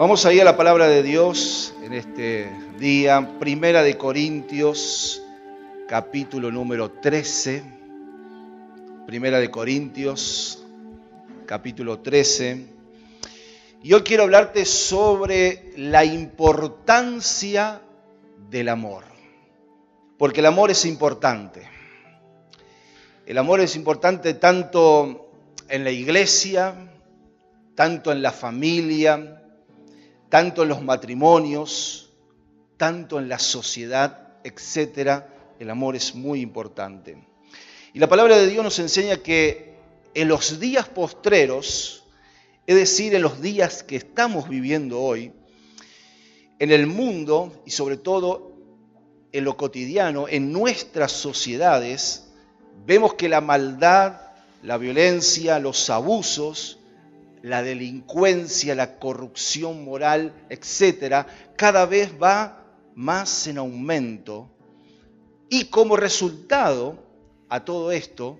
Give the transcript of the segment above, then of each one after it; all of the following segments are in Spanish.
Vamos a ir a la palabra de Dios en este día, Primera de Corintios, capítulo número 13. Primera de Corintios, capítulo 13. Y hoy quiero hablarte sobre la importancia del amor. Porque el amor es importante. El amor es importante tanto en la iglesia, tanto en la familia, tanto en los matrimonios, tanto en la sociedad, etcétera. El amor es muy importante. Y la palabra de Dios nos enseña que en los días postreros, es decir, en los días que estamos viviendo hoy, en el mundo y sobre todo en lo cotidiano, en nuestras sociedades, vemos que la maldad, la violencia, los abusos, la delincuencia, la corrupción moral, etcétera, cada vez va más en aumento. Y como resultado a todo esto,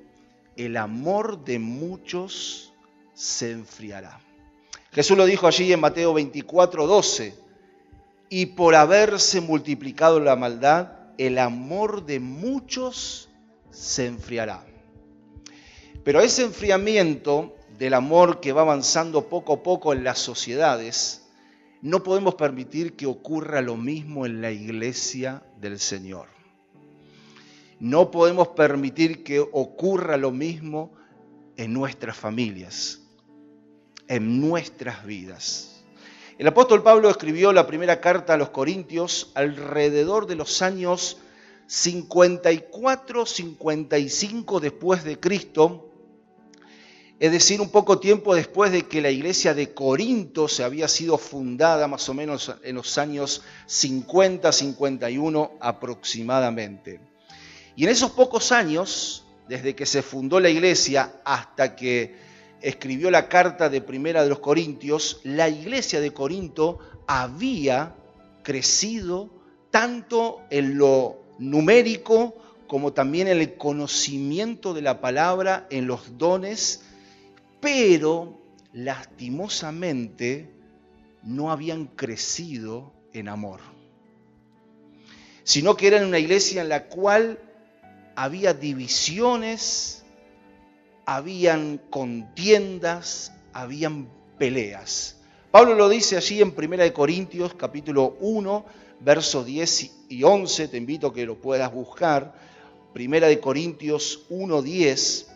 el amor de muchos se enfriará. Jesús lo dijo allí en Mateo 24, 12. Y por haberse multiplicado la maldad, el amor de muchos se enfriará. Pero ese enfriamiento del amor que va avanzando poco a poco en las sociedades, no podemos permitir que ocurra lo mismo en la iglesia del Señor. No podemos permitir que ocurra lo mismo en nuestras familias, en nuestras vidas. El apóstol Pablo escribió la primera carta a los Corintios alrededor de los años 54-55 después de Cristo, es decir, un poco tiempo después de que la iglesia de Corinto se había sido fundada, más o menos en los años 50-51 aproximadamente. Y en esos pocos años, desde que se fundó la iglesia hasta que escribió la carta de Primera de los Corintios, la iglesia de Corinto había crecido tanto en lo numérico como también en el conocimiento de la palabra, en los dones pero lastimosamente no habían crecido en amor, sino que eran una iglesia en la cual había divisiones, habían contiendas, habían peleas. Pablo lo dice allí en 1 Corintios capítulo 1, versos 10 y 11, te invito a que lo puedas buscar. 1 Corintios 1, 10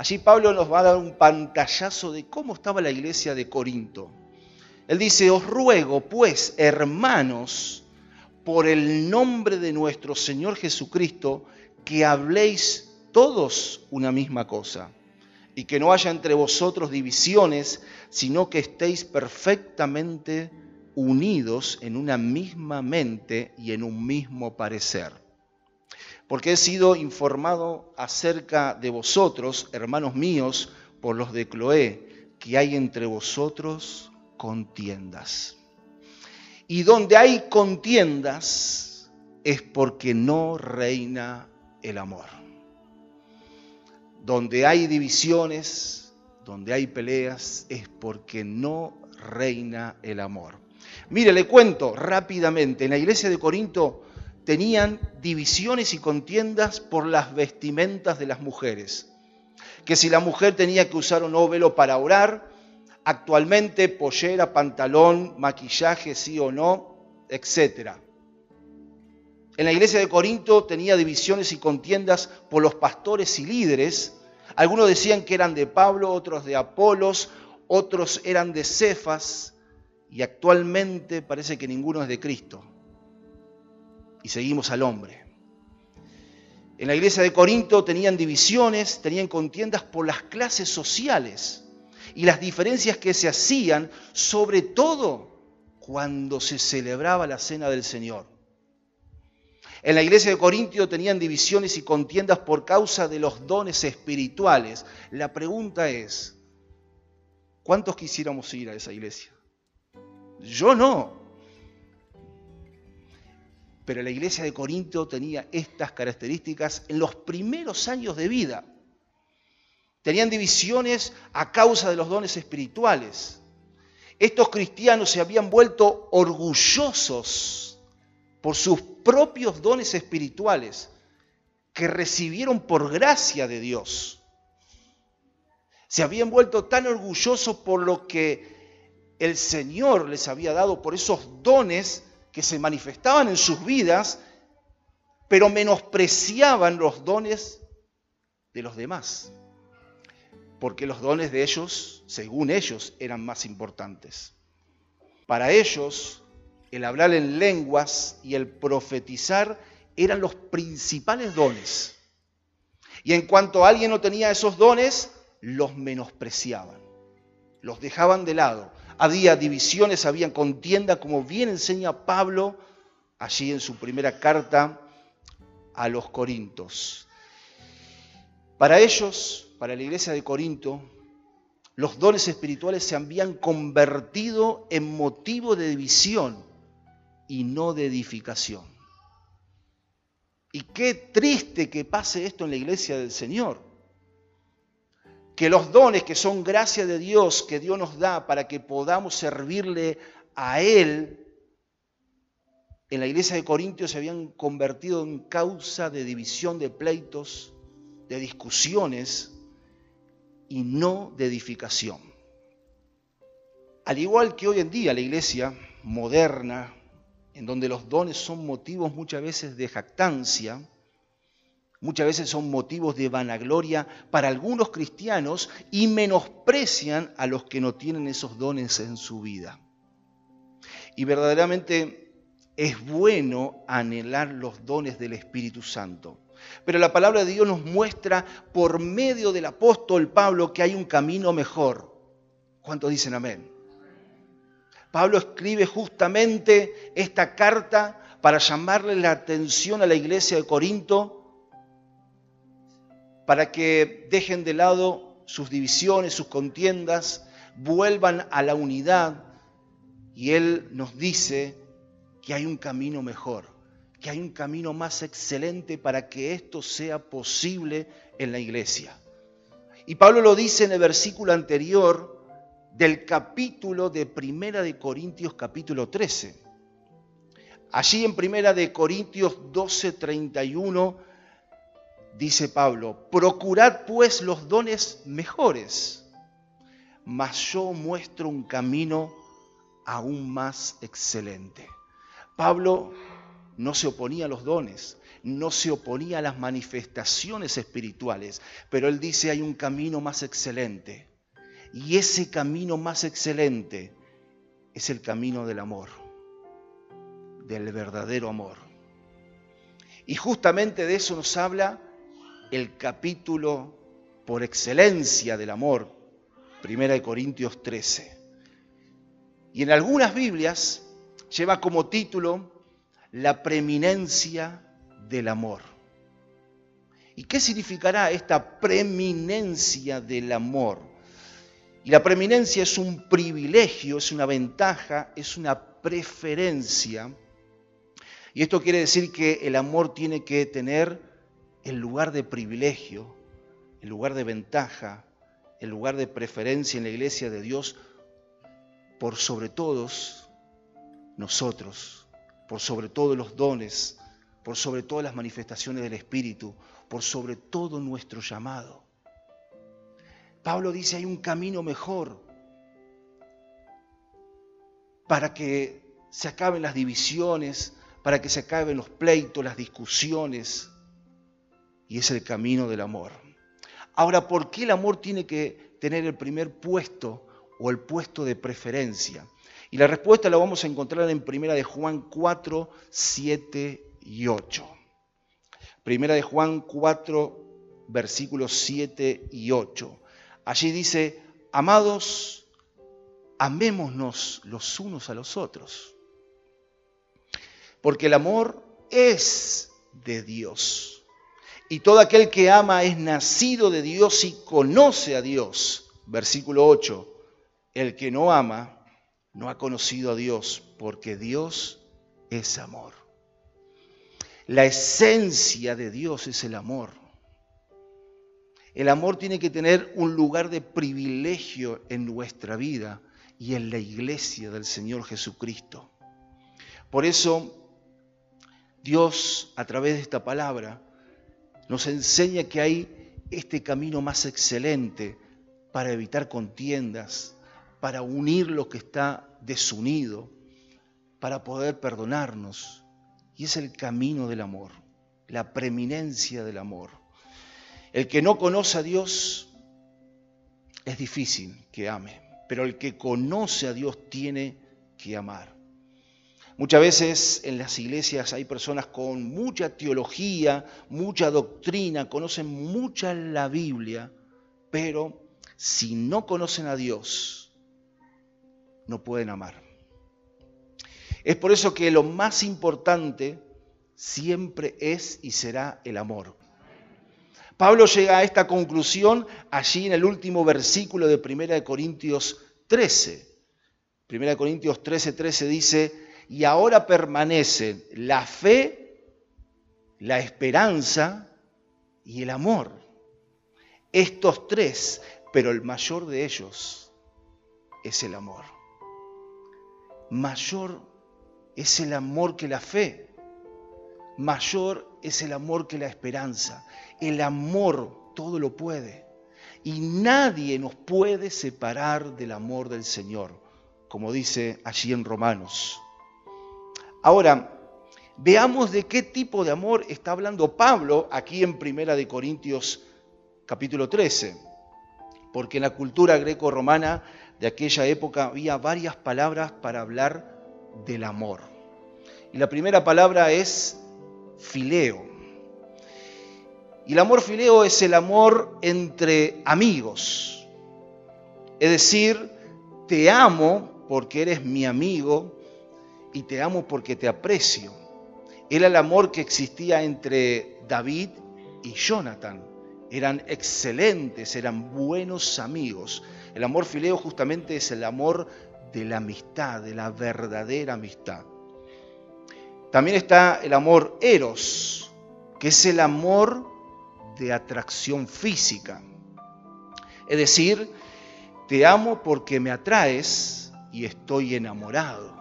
Allí Pablo nos va a dar un pantallazo de cómo estaba la iglesia de Corinto. Él dice, os ruego pues, hermanos, por el nombre de nuestro Señor Jesucristo, que habléis todos una misma cosa, y que no haya entre vosotros divisiones, sino que estéis perfectamente unidos en una misma mente y en un mismo parecer porque he sido informado acerca de vosotros, hermanos míos, por los de Cloé, que hay entre vosotros contiendas. Y donde hay contiendas es porque no reina el amor. Donde hay divisiones, donde hay peleas, es porque no reina el amor. Mire, le cuento rápidamente, en la iglesia de Corinto tenían divisiones y contiendas por las vestimentas de las mujeres. Que si la mujer tenía que usar un óvelo para orar, actualmente pollera, pantalón, maquillaje, sí o no, etc. En la iglesia de Corinto tenía divisiones y contiendas por los pastores y líderes. Algunos decían que eran de Pablo, otros de Apolos, otros eran de Cefas, y actualmente parece que ninguno es de Cristo y seguimos al hombre. En la iglesia de Corinto tenían divisiones, tenían contiendas por las clases sociales y las diferencias que se hacían, sobre todo cuando se celebraba la cena del Señor. En la iglesia de Corinto tenían divisiones y contiendas por causa de los dones espirituales. La pregunta es, ¿cuántos quisiéramos ir a esa iglesia? Yo no pero la iglesia de Corinto tenía estas características en los primeros años de vida. Tenían divisiones a causa de los dones espirituales. estos cristianos se habían vuelto orgullosos por sus propios dones espirituales que recibieron por gracia de Dios. Se habían vuelto tan orgullosos por lo que el Señor les había dado, por esos dones que se manifestaban en sus vidas, pero menospreciaban los dones de los demás, porque los dones de ellos, según ellos, eran más importantes. Para ellos, el hablar en lenguas y el profetizar eran los principales dones. Y en cuanto alguien no tenía esos dones, los menospreciaban, los dejaban de lado. Había divisiones, había contienda, como bien enseña Pablo allí en su primera carta a los Corintos. Para ellos, para la iglesia de Corinto, los dones espirituales se habían convertido en motivo de división y no de edificación. Y qué triste que pase esto en la iglesia del Señor. Que los dones que son gracia de Dios, que Dios nos da para que podamos servirle a Él, en la iglesia de Corintios se habían convertido en causa de división de pleitos, de discusiones y no de edificación. Al igual que hoy en día la iglesia moderna, en donde los dones son motivos muchas veces de jactancia, muchas veces son motivos de vanagloria para algunos cristianos y menosprecian a los que no tienen esos dones en su vida. Y verdaderamente es bueno anhelar los dones del Espíritu Santo. Pero la palabra de Dios nos muestra por medio del apóstol Pablo que hay un camino mejor. ¿Cuántos dicen amén? Pablo escribe justamente esta carta para llamarle la atención a la iglesia de Corinto, para que dejen de lado sus divisiones, sus contiendas, vuelvan a la unidad. Y él nos dice que hay un camino mejor, que hay un camino más excelente para que esto sea posible en la iglesia. Y Pablo lo dice en el versículo anterior, del capítulo de Primera de Corintios capítulo 13. Allí en Primera de Corintios 12, 31 dice Pablo, procurad pues los dones mejores, mas yo muestro un camino aún más excelente. Pablo no se oponía a los dones, no se oponía a las manifestaciones espirituales, pero él dice hay un camino más excelente y ese camino más excelente es el camino del amor, del verdadero amor. Y justamente de eso nos habla el capítulo por excelencia del amor, 1 Corintios 13. Y en algunas Biblias lleva como título La preeminencia del amor. ¿Y qué significará esta preeminencia del amor? Y la preeminencia es un privilegio, es una ventaja, es una preferencia. Y esto quiere decir que el amor tiene que tener el lugar de privilegio, el lugar de ventaja, el lugar de preferencia en la iglesia de Dios por sobre todos nosotros, por sobre todos los dones, por sobre todas las manifestaciones del Espíritu, por sobre todo nuestro llamado. Pablo dice hay un camino mejor para que se acaben las divisiones, para que se acaben los pleitos, las discusiones, y es el camino del amor. Ahora, ¿por qué el amor tiene que tener el primer puesto o el puesto de preferencia? Y la respuesta la vamos a encontrar en Primera de Juan 4, 7 y 8. Primera de Juan 4, versículos 7 y 8. Allí dice, amados, amémonos los unos a los otros. Porque el amor es de Dios. Y todo aquel que ama es nacido de Dios y conoce a Dios. Versículo 8. El que no ama no ha conocido a Dios porque Dios es amor. La esencia de Dios es el amor. El amor tiene que tener un lugar de privilegio en nuestra vida y en la iglesia del Señor Jesucristo. Por eso Dios, a través de esta palabra, nos enseña que hay este camino más excelente para evitar contiendas, para unir lo que está desunido, para poder perdonarnos. Y es el camino del amor, la preeminencia del amor. El que no conoce a Dios es difícil que ame, pero el que conoce a Dios tiene que amar. Muchas veces en las iglesias hay personas con mucha teología, mucha doctrina, conocen mucha la Biblia, pero si no conocen a Dios, no pueden amar. Es por eso que lo más importante siempre es y será el amor. Pablo llega a esta conclusión allí en el último versículo de 1 Corintios 13. 1 Corintios 13, 13 dice, y ahora permanecen la fe, la esperanza y el amor. Estos tres, pero el mayor de ellos es el amor. Mayor es el amor que la fe. Mayor es el amor que la esperanza. El amor todo lo puede. Y nadie nos puede separar del amor del Señor, como dice allí en Romanos. Ahora, veamos de qué tipo de amor está hablando Pablo aquí en Primera de Corintios capítulo 13. Porque en la cultura greco-romana de aquella época había varias palabras para hablar del amor. Y la primera palabra es fileo. Y el amor fileo es el amor entre amigos. Es decir, te amo porque eres mi amigo y te amo porque te aprecio. Era el amor que existía entre David y Jonathan. Eran excelentes, eran buenos amigos. El amor fileo justamente es el amor de la amistad, de la verdadera amistad. También está el amor eros, que es el amor de atracción física. Es decir, te amo porque me atraes y estoy enamorado.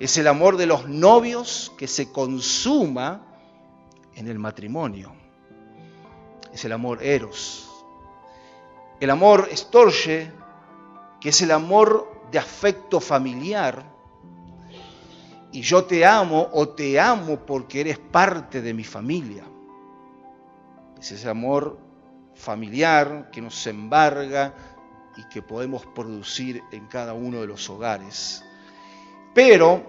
Es el amor de los novios que se consuma en el matrimonio. Es el amor eros. El amor estorge, que es el amor de afecto familiar y yo te amo o te amo porque eres parte de mi familia. Es ese amor familiar que nos embarga y que podemos producir en cada uno de los hogares. Pero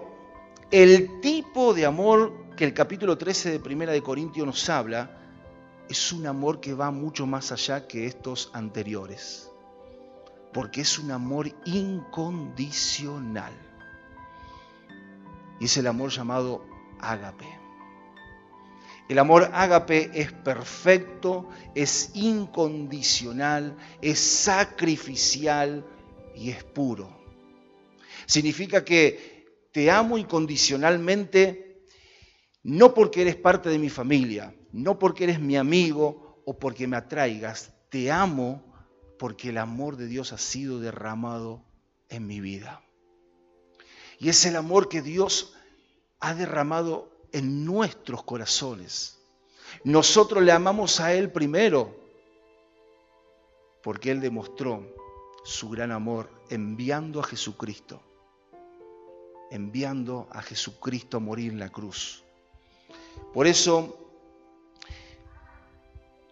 el tipo de amor que el capítulo 13 de Primera de Corintios nos habla es un amor que va mucho más allá que estos anteriores, porque es un amor incondicional y es el amor llamado ágape. El amor ágape es perfecto, es incondicional, es sacrificial y es puro. Significa que te amo incondicionalmente no porque eres parte de mi familia, no porque eres mi amigo o porque me atraigas, te amo porque el amor de Dios ha sido derramado en mi vida. Y es el amor que Dios ha derramado en nuestros corazones. Nosotros le amamos a Él primero, porque Él demostró su gran amor enviando a Jesucristo, enviando a Jesucristo a morir en la cruz. Por eso,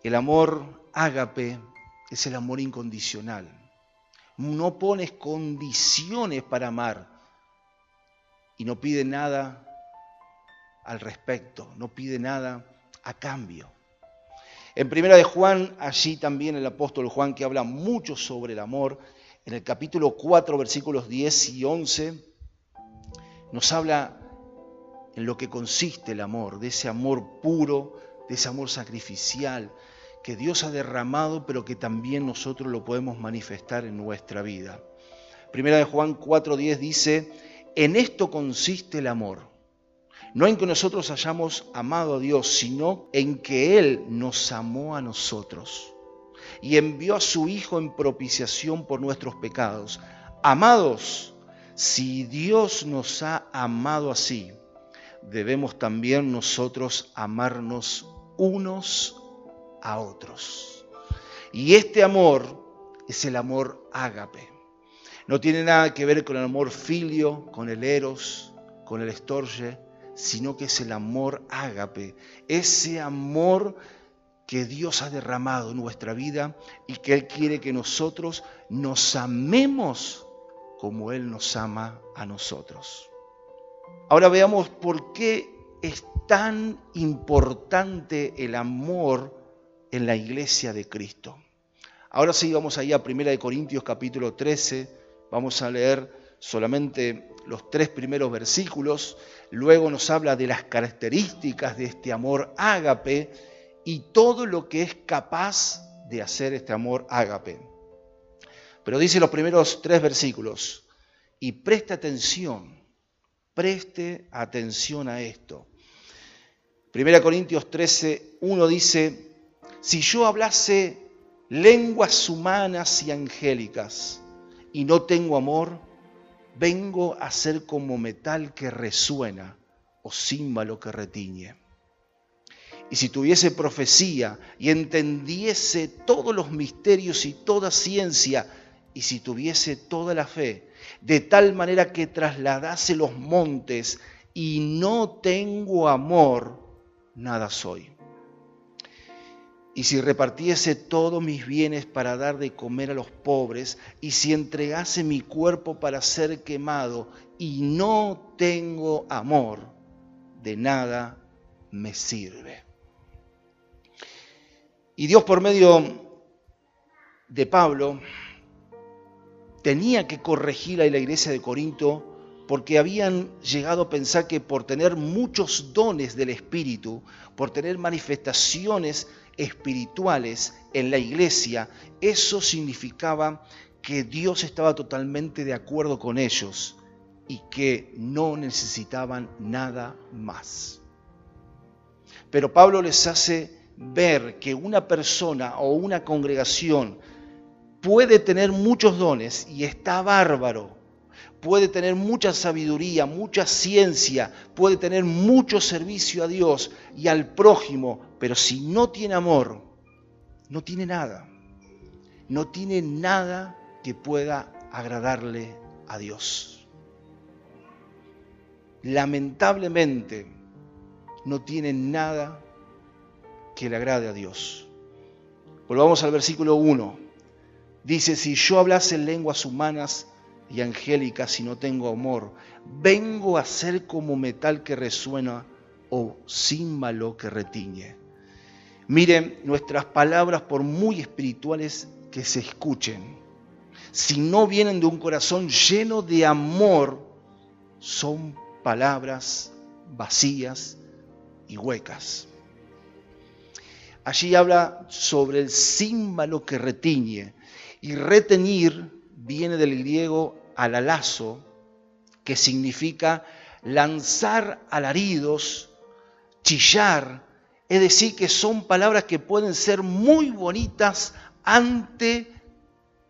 el amor ágape es el amor incondicional. No pones condiciones para amar y no pide nada al respecto, no pide nada a cambio. En primera de Juan, allí también el apóstol Juan que habla mucho sobre el amor, en el capítulo 4, versículos 10 y 11, nos habla en lo que consiste el amor, de ese amor puro, de ese amor sacrificial que Dios ha derramado, pero que también nosotros lo podemos manifestar en nuestra vida. Primera de Juan 4:10 dice, en esto consiste el amor. No en que nosotros hayamos amado a Dios, sino en que Él nos amó a nosotros y envió a su Hijo en propiciación por nuestros pecados. Amados, si Dios nos ha amado así, debemos también nosotros amarnos unos a otros. Y este amor es el amor ágape. No tiene nada que ver con el amor filio, con el eros, con el estorge, sino que es el amor ágape, ese amor que Dios ha derramado en nuestra vida y que Él quiere que nosotros nos amemos como Él nos ama a nosotros. Ahora veamos por qué es tan importante el amor en la iglesia de Cristo. Ahora sí vamos allá a 1 Corintios capítulo 13, vamos a leer solamente los tres primeros versículos, luego nos habla de las características de este amor ágape y todo lo que es capaz de hacer este amor ágape. Pero dice los primeros tres versículos, y preste atención, preste atención a esto. 1 Corintios 13, 1 dice, si yo hablase lenguas humanas y angélicas y no tengo amor, vengo a ser como metal que resuena o címbalo que retiñe. Y si tuviese profecía y entendiese todos los misterios y toda ciencia, y si tuviese toda la fe, de tal manera que trasladase los montes y no tengo amor, nada soy. Y si repartiese todos mis bienes para dar de comer a los pobres, y si entregase mi cuerpo para ser quemado, y no tengo amor, de nada me sirve. Y Dios por medio de Pablo tenía que corregir a la iglesia de Corinto porque habían llegado a pensar que por tener muchos dones del Espíritu, por tener manifestaciones espirituales en la iglesia, eso significaba que Dios estaba totalmente de acuerdo con ellos y que no necesitaban nada más. Pero Pablo les hace ver que una persona o una congregación puede tener muchos dones y está bárbaro, puede tener mucha sabiduría, mucha ciencia, puede tener mucho servicio a Dios y al prójimo, pero si no tiene amor, no tiene nada. No tiene nada que pueda agradarle a Dios. Lamentablemente, no tiene nada que le agrade a Dios. Volvamos al versículo 1. Dice, si yo hablase en lenguas humanas y angélica si no tengo amor. Vengo a ser como metal que resuena o címbalo que retiñe. Miren, nuestras palabras, por muy espirituales que se escuchen, si no vienen de un corazón lleno de amor, son palabras vacías y huecas. Allí habla sobre el címbalo que retiñe. Y reteñir viene del griego alalazo, que significa lanzar alaridos, chillar, es decir, que son palabras que pueden ser muy bonitas ante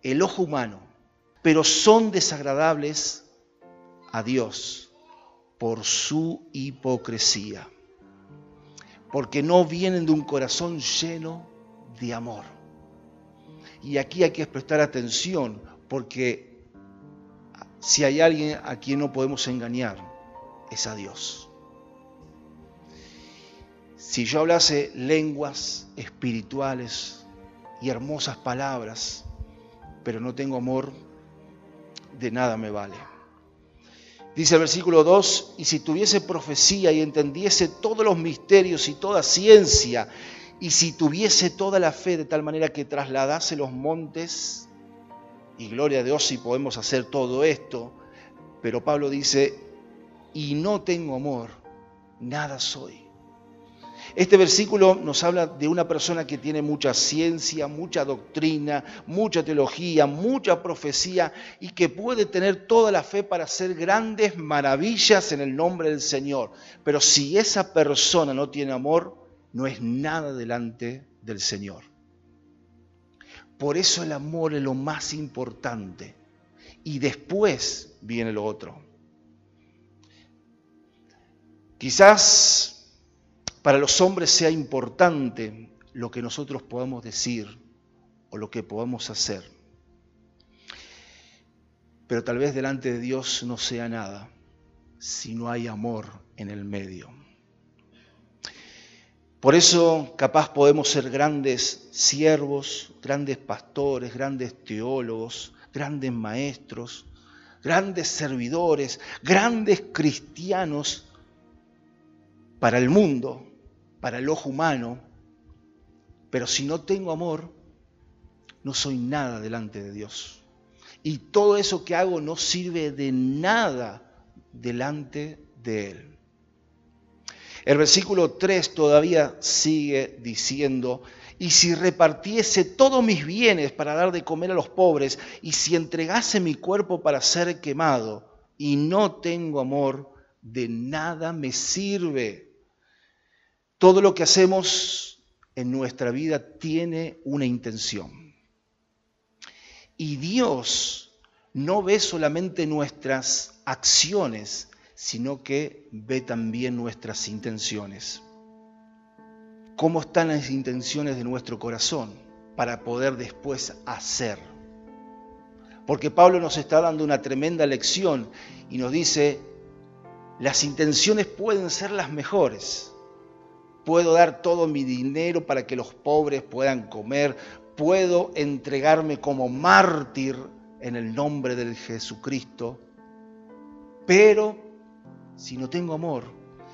el ojo humano, pero son desagradables a Dios por su hipocresía, porque no vienen de un corazón lleno de amor. Y aquí hay que prestar atención, porque si hay alguien a quien no podemos engañar, es a Dios. Si yo hablase lenguas espirituales y hermosas palabras, pero no tengo amor, de nada me vale. Dice el versículo 2, y si tuviese profecía y entendiese todos los misterios y toda ciencia, y si tuviese toda la fe de tal manera que trasladase los montes, y gloria a Dios si podemos hacer todo esto, pero Pablo dice, y no tengo amor, nada soy. Este versículo nos habla de una persona que tiene mucha ciencia, mucha doctrina, mucha teología, mucha profecía y que puede tener toda la fe para hacer grandes maravillas en el nombre del Señor. Pero si esa persona no tiene amor, no es nada delante del Señor. Por eso el amor es lo más importante. y después viene lo otro. Quizás para los hombres sea importante lo que nosotros podamos decir o lo que podamos hacer, pero tal vez delante de Dios no sea nada si no hay amor en el medio. Por eso capaz podemos ser grandes siervos, grandes pastores, grandes teólogos, grandes maestros, grandes servidores, grandes cristianos para el mundo, para el ojo humano, pero si no tengo amor, no soy nada delante de Dios. Y todo eso que hago no sirve de nada delante de Él. El versículo 3 todavía sigue diciendo, y si repartiese todos mis bienes para dar de comer a los pobres, y si entregase mi cuerpo para ser quemado, y no tengo amor, de nada me sirve. Todo lo que hacemos en nuestra vida tiene una intención. Y Dios no ve solamente nuestras acciones, sino que ve también nuestras intenciones. ¿Cómo están las intenciones de nuestro corazón para poder después hacer? Porque Pablo nos está dando una tremenda lección y nos dice, las intenciones pueden ser las mejores. Puedo dar todo mi dinero para que los pobres puedan comer. Puedo entregarme como mártir en el nombre del Jesucristo. Pero si no tengo amor,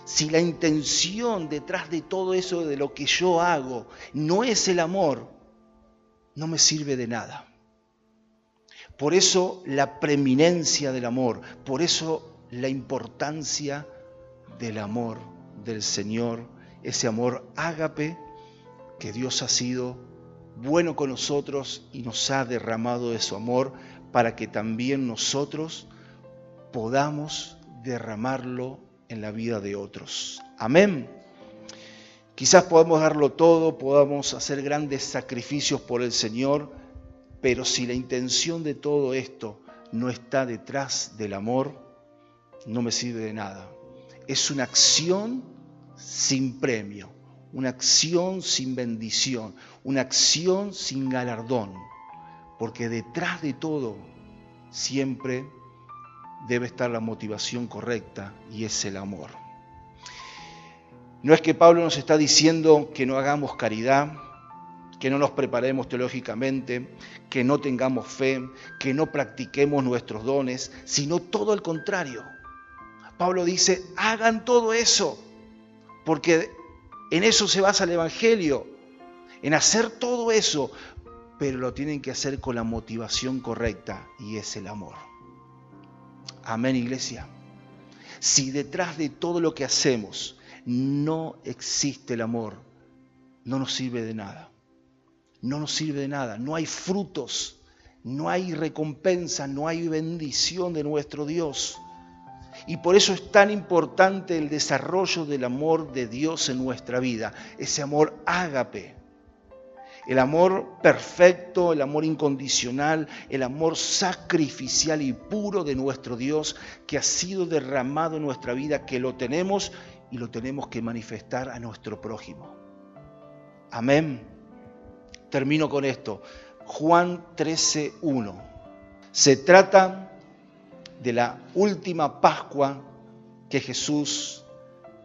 si la intención detrás de todo eso de lo que yo hago no es el amor, no me sirve de nada. Por eso la preeminencia del amor, por eso la importancia del amor del Señor, ese amor ágape que Dios ha sido bueno con nosotros y nos ha derramado de su amor para que también nosotros podamos derramarlo en la vida de otros. Amén. Quizás podamos darlo todo, podamos hacer grandes sacrificios por el Señor, pero si la intención de todo esto no está detrás del amor, no me sirve de nada. Es una acción sin premio, una acción sin bendición, una acción sin galardón, porque detrás de todo siempre debe estar la motivación correcta y es el amor. No es que Pablo nos está diciendo que no hagamos caridad, que no nos preparemos teológicamente, que no tengamos fe, que no practiquemos nuestros dones, sino todo el contrario. Pablo dice, hagan todo eso, porque en eso se basa el Evangelio, en hacer todo eso, pero lo tienen que hacer con la motivación correcta y es el amor. Amén, iglesia. Si detrás de todo lo que hacemos no existe el amor, no nos sirve de nada. No nos sirve de nada. No hay frutos, no hay recompensa, no hay bendición de nuestro Dios. Y por eso es tan importante el desarrollo del amor de Dios en nuestra vida, ese amor ágape el amor perfecto, el amor incondicional, el amor sacrificial y puro de nuestro Dios que ha sido derramado en nuestra vida, que lo tenemos y lo tenemos que manifestar a nuestro prójimo. Amén. Termino con esto. Juan 13.1. Se trata de la última Pascua que Jesús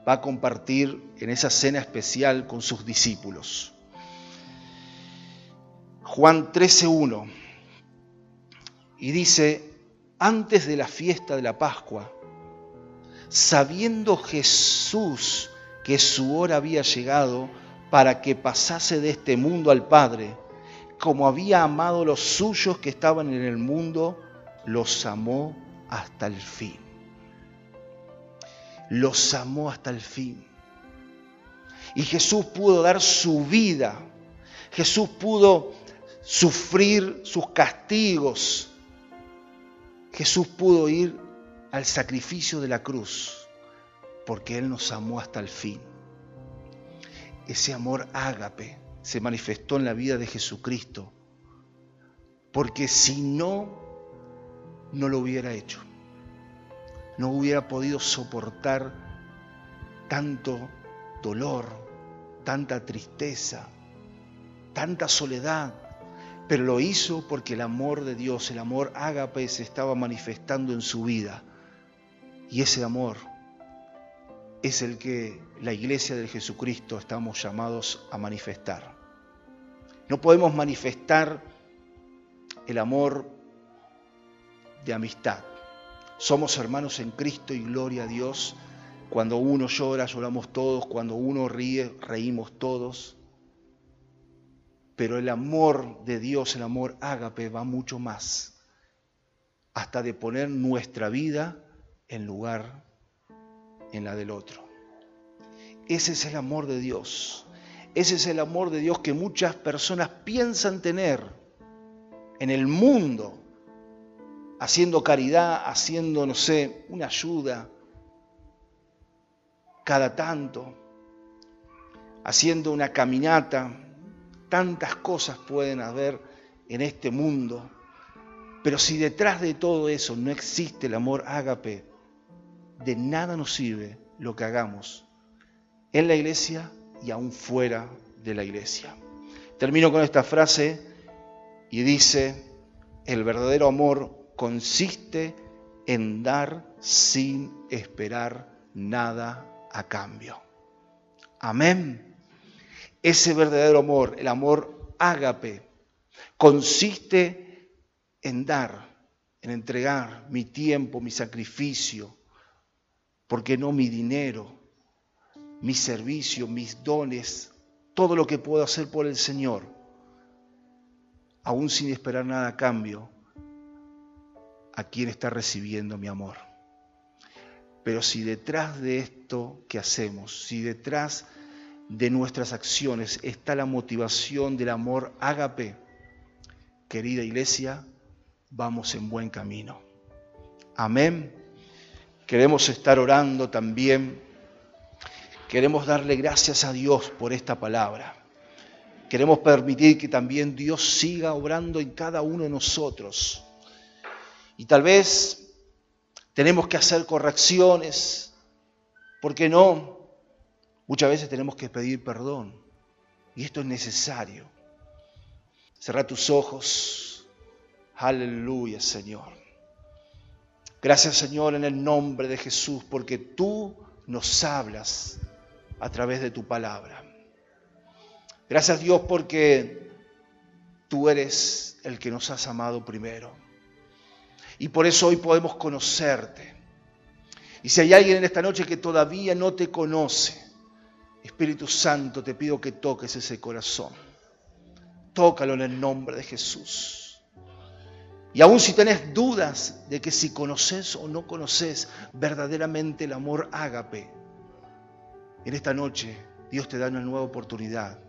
va a compartir en esa cena especial con sus discípulos. Juan 13.1. Y dice, antes de la fiesta de la Pascua, sabiendo Jesús que su hora había llegado para que pasase de este mundo al Padre, como había amado los suyos que estaban en el mundo, los amó hasta el fin. Los amó hasta el fin. Y Jesús pudo dar su vida. Jesús pudo sufrir sus castigos, Jesús pudo ir al sacrificio de la cruz porque Él nos amó hasta el fin. Ese amor ágape se manifestó en la vida de Jesucristo, porque si no no lo hubiera hecho. No hubiera podido soportar tanto dolor, tanta tristeza, tanta soledad, pero lo hizo porque el amor de Dios, el amor ágape se estaba manifestando en su vida. Y ese amor es el que la iglesia del Jesucristo estamos llamados a manifestar. No podemos manifestar el amor de amistad. Somos hermanos en Cristo y gloria a Dios. Cuando uno llora, lloramos todos. Cuando uno ríe, reímos todos. Pero el amor de Dios, el amor ágape, va mucho más. Hasta de poner nuestra vida en lugar en la del otro. Ese es el amor de Dios. Ese es el amor de Dios que muchas personas piensan tener en el mundo, haciendo caridad, haciendo, no sé, una ayuda cada tanto, haciendo una caminata. Tantas cosas pueden haber en este mundo. Pero si detrás de todo eso no existe el amor ágape, de nada nos sirve lo que hagamos en la iglesia y aún fuera de la iglesia. Termino con esta frase y dice, el verdadero amor consiste en dar sin esperar nada a cambio. Amén. Ese verdadero amor, el amor ágape, consiste en dar, en entregar mi tiempo, mi sacrificio, porque no mi dinero, mi servicio, mis dones, todo lo que puedo hacer por el Señor, aún sin esperar nada a cambio, a quien está recibiendo mi amor. Pero si detrás de esto que hacemos, si detrás de nuestras acciones está la motivación del amor ágape, querida iglesia, vamos en buen camino. Amén. Queremos estar orando también. Queremos darle gracias a Dios por esta palabra. Queremos permitir que también Dios siga obrando en cada uno de nosotros. Y tal vez tenemos que hacer correcciones, porque no? Muchas veces tenemos que pedir perdón. Y esto es necesario. Cerra tus ojos. Aleluya, Señor. Gracias Señor en el nombre de Jesús, porque tú nos hablas a través de tu palabra. Gracias Dios porque tú eres el que nos has amado primero. Y por eso hoy podemos conocerte. Y si hay alguien en esta noche que todavía no te conoce, Espíritu Santo, te pido que toques ese corazón. Tócalo en el nombre de Jesús. Y aún si tenés dudas de que si conoces o no conoces verdaderamente el amor ágape, en esta noche Dios te da una nueva oportunidad.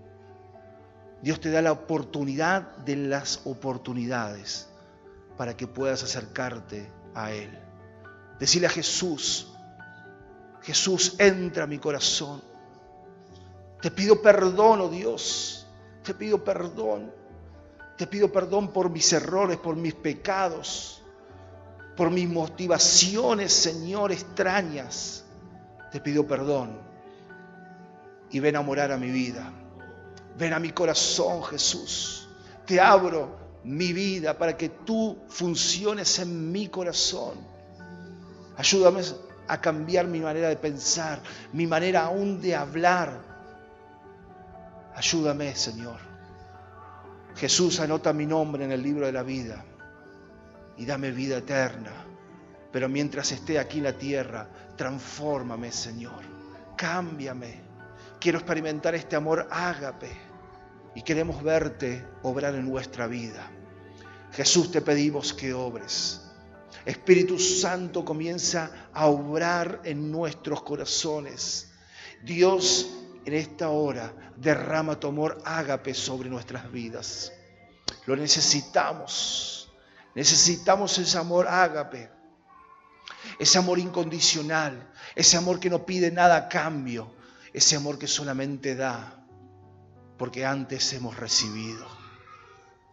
Dios te da la oportunidad de las oportunidades para que puedas acercarte a Él. Decirle a Jesús, Jesús, entra a mi corazón. Te pido perdón, oh Dios, te pido perdón. Te pido perdón por mis errores, por mis pecados, por mis motivaciones, Señor, extrañas. Te pido perdón. Y ven a morar a mi vida. Ven a mi corazón, Jesús. Te abro mi vida para que tú funciones en mi corazón. Ayúdame a cambiar mi manera de pensar, mi manera aún de hablar. Ayúdame, Señor. Jesús anota mi nombre en el libro de la vida y dame vida eterna. Pero mientras esté aquí en la tierra, transfórmame, Señor. Cámbiame. Quiero experimentar este amor ágape y queremos verte obrar en nuestra vida. Jesús, te pedimos que obres. Espíritu Santo comienza a obrar en nuestros corazones. Dios, en esta hora derrama tu amor ágape sobre nuestras vidas. Lo necesitamos. Necesitamos ese amor ágape. Ese amor incondicional. Ese amor que no pide nada a cambio. Ese amor que solamente da porque antes hemos recibido.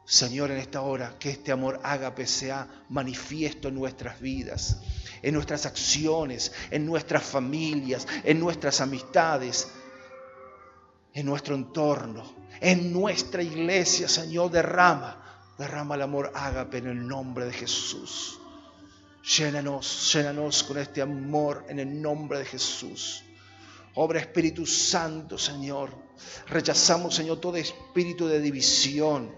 Señor, en esta hora, que este amor ágape sea manifiesto en nuestras vidas, en nuestras acciones, en nuestras familias, en nuestras amistades, en nuestro entorno, en nuestra iglesia, Señor, derrama, derrama el amor ágape en el nombre de Jesús. Llénanos, llénanos con este amor en el nombre de Jesús. Obra Espíritu Santo, Señor. Rechazamos, Señor, todo espíritu de división,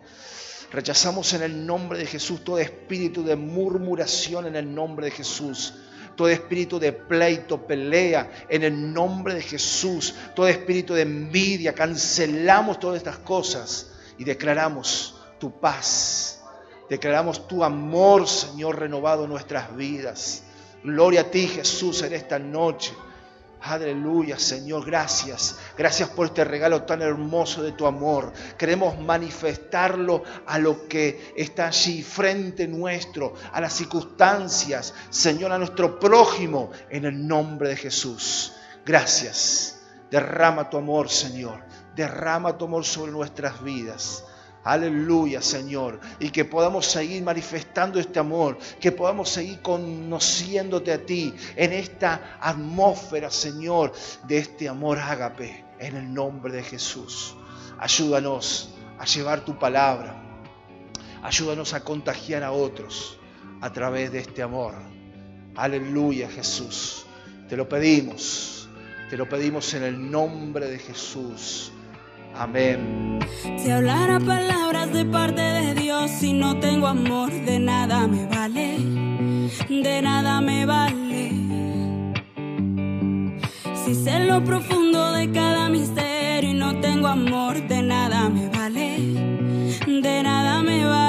Rechazamos en el nombre de Jesús todo espíritu de murmuración en el nombre de Jesús. Todo espíritu de pleito, pelea, en el nombre de Jesús. Todo espíritu de envidia, cancelamos todas estas cosas y declaramos tu paz. Declaramos tu amor, Señor, renovado en nuestras vidas. Gloria a ti, Jesús, en esta noche. Aleluya, Señor, gracias. Gracias por este regalo tan hermoso de tu amor. Queremos manifestarlo a lo que está allí frente nuestro, a las circunstancias, Señor, a nuestro prójimo, en el nombre de Jesús. Gracias. Derrama tu amor, Señor. Derrama tu amor sobre nuestras vidas. Aleluya, Señor. Y que podamos seguir manifestando este amor, que podamos seguir conociéndote a ti en esta atmósfera, Señor, de este amor ágape, en el nombre de Jesús. Ayúdanos a llevar tu palabra. Ayúdanos a contagiar a otros a través de este amor. Aleluya, Jesús. Te lo pedimos. Te lo pedimos en el nombre de Jesús. Amén. Si hablara palabras de parte de Dios, si no tengo amor, de nada me vale, de nada me vale. Si sé lo profundo de cada misterio y no tengo amor, de nada me vale, de nada me vale.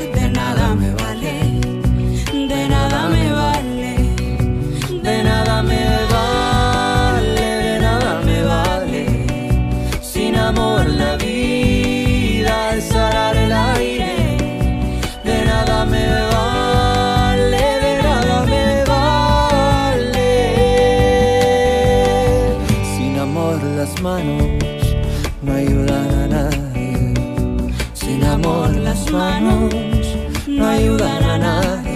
las manos no ayudan a nadie. Sin amor las manos no ayudan a nadie.